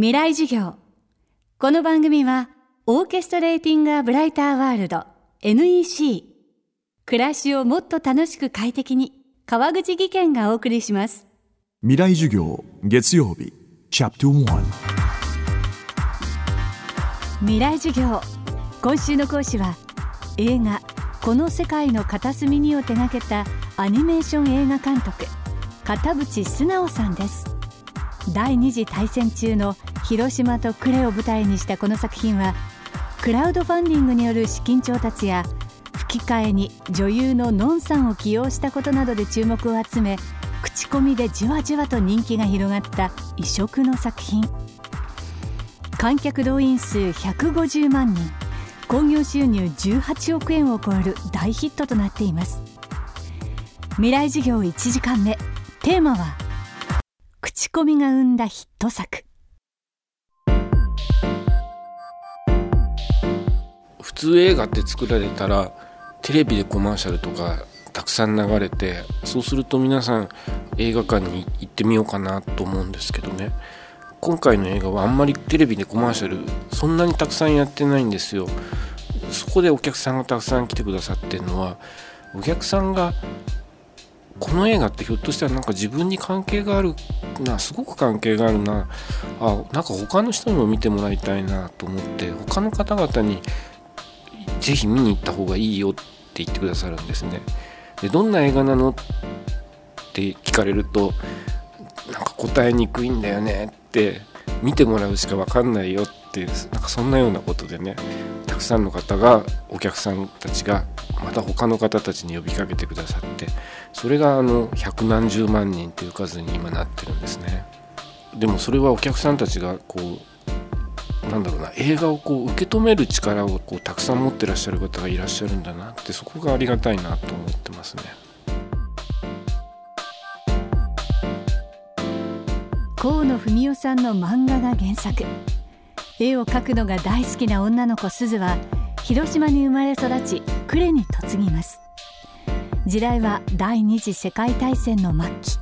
未来授業。この番組はオーケストレーティング・ア・ブライター・ワールド NEC 暮らしをもっと楽しく快適に川口義賢がお送りします。未来授業月曜日。チャプト1未来授業。今週の講師は映画この世界の片隅にを手掛けたアニメーション映画監督片渕素直さんです第二次大戦中の広島と呉を舞台にしたこの作品はクラウドファンディングによる資金調達や吹き替えに女優ののんさんを起用したことなどで注目を集め口コミでじわじわと人気が広がった異色の作品。観客動員数150万人興行収入18億円を超える大ヒットとなっています。未来事業1時間目。テーマは口コミが生んだヒット作。普通映画って作られたらテレビでコマーシャルとかたくさん流れてそうすると皆さん映画館に行ってみようかなと思うんですけどね。今回の映画はあんまりテレビでコマーシャルそんなにたくさんやってないんですよ。そこでお客さんがたくさん来てくださってるのはお客さんがこの映画ってひょっとしたらなんか自分に関係があるなすごく関係があるなあなんか他の人にも見てもらいたいなと思って他の方々にぜひ見に行った方がいいよって言ってくださるんですね。でどんな映画なのって聞かれるとなんか答えにくいんだよねって見てもらうしか分かんないよってなんかそんなようなことでね。くさんの方がお客さんたちがまた他の方たちに呼びかけてくださってそれがあの百何十万人という数に今なってるんですね。でもそれはお客さんたちがこうなんだろうな映画をこう受け止める力をこうたくさん持ってらっしゃる方がいらっしゃるんだなってそこがありがたいなと思ってますね。河野文雄さんの漫画が原作。絵を描くのが大好きな女の子すずは広島に生まれ育ち呉に嫁ぎます。時代は第二次世界大戦の末期。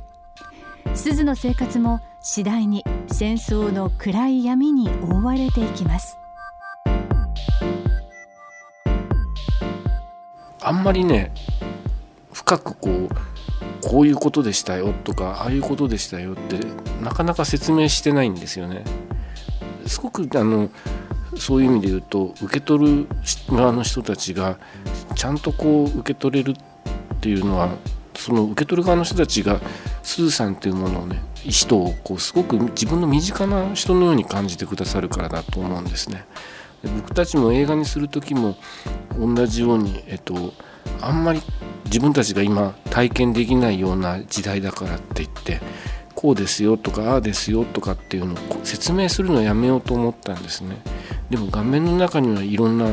鈴の生活も次第に戦争の暗い闇に覆われていきます。あんまりね深くこうこういうことでしたよとかああいうことでしたよってなかなか説明してないんですよね。すごくあのそういう意味で言うと受け取る側の人たちがちゃんとこう受け取れるっていうのはその受け取る側の人たちがスーさんっていうものをね人をこうすごく自分の身近な人のように感じてくださるからだと思うんですね。僕たちも映画にする時も同じように、えっと、あんまり自分たちが今体験できないような時代だからって言ってこうですよとかああですよとかっていうのを説明するのをやめようと思ったんですね。でも画面の中にはいろんな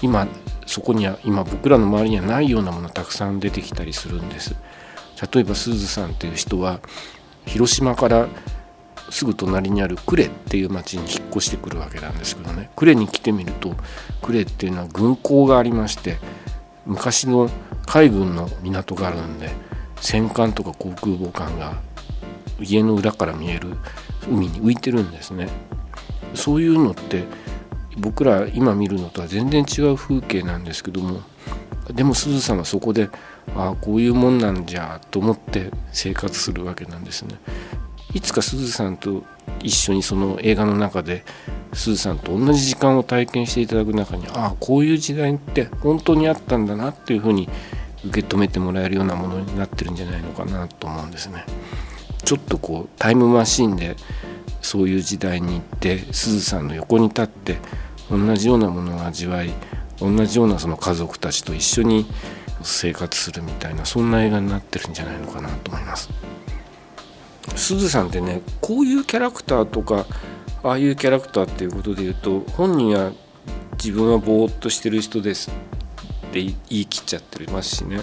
今そこには今僕らの周りにはないようなものたくさん出てきたりするんです。例えばすずさんっていう人は広島からすぐ隣にある呉っていう町に引っ越してくるわけなんですけどね。呉に来てみると呉っていうのは軍港がありまして昔の海軍の港があるんで戦艦とか航空母艦が家の裏から見える海に浮いてるんですねそういうのって僕ら今見るのとは全然違う風景なんですけどもでもすずさんはそこでああこういうもんなんじゃと思って生活するわけなんですねいつかすずさんと一緒にその映画の中ですずさんと同じ時間を体験していただく中にああこういう時代って本当にあったんだなっていうふうに受け止めてもらえるようなものになってるんじゃないのかなと思うんですね。ちょっとこうタイムマシンでそういう時代に行ってすずさんの横に立って同じようなものを味わい同じようなその家族たちと一緒に生活するみたいなそんな映画になってるんじゃないのかなと思います。すずさんってねこういうキャラクターとかああいうキャラクターっていうことで言うと本人は自分はぼーっとしてる人ですって言い切っちゃってますしね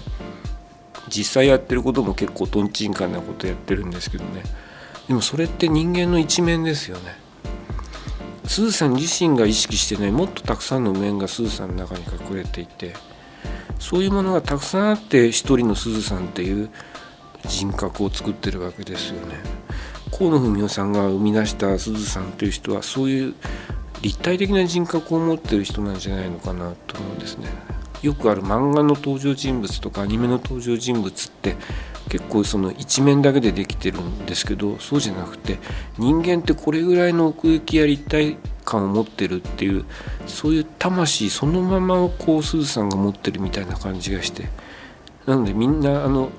実際やってることも結構とんちんかんなことやってるんですけどね。でもそれって人間の一面ですよね。すずさん自身が意識してないもっとたくさんの面がすずさんの中に隠れていてそういうものがたくさんあって一人のすずさんっていう人格を作ってるわけですよね。河野文雄さんが生み出したすずさんという人はそういう立体的な人格を持ってる人なんじゃないのかなと思うんですね。よくある漫画の登場人物とかアニメの登場人物って結構その一面だけでできてるんですけどそうじゃなくて人間ってこれぐらいの奥行きや立体感を持ってるっていうそういう魂そのままをこうすずさんが持ってるみたいな感じがしてなのでみんなあの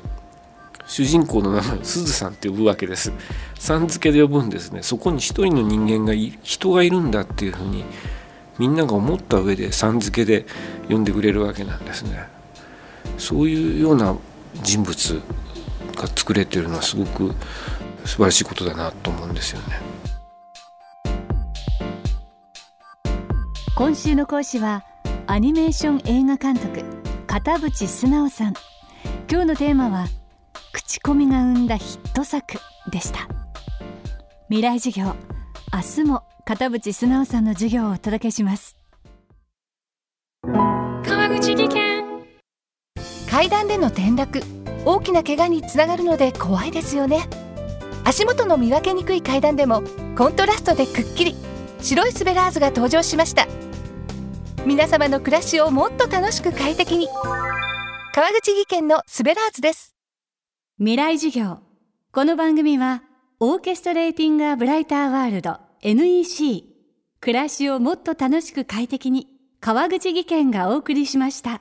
主人公の名前すずさんって呼ぶわけです。さん付けで呼ぶんですね。そこに一人の人間が人がいるんだっていうふうにみんなが思った上でさん付けで呼んでくれるわけなんですね。そういうような人物が作れてるのはすごく素晴らしいことだなと思うんですよね。今週の講師はアニメーション映画監督片渕素直さん。今日のテーマは口コミが生んだヒット作でした。未来授業明日も片渕素直さんの授業をお届けします。川口技研。階段での転落。大きな怪我につながるので怖いですよね。足元の見分けにくい階段でもコントラストでくっきり。白いスベラーズが登場しました。皆様の暮らしをもっと楽しく快適に。川口技研のスベラーズです。未来授業。この番組はオーケストレーティングアブライターワールド NEC 暮らしをもっと楽しく快適に川口技研がお送りしました。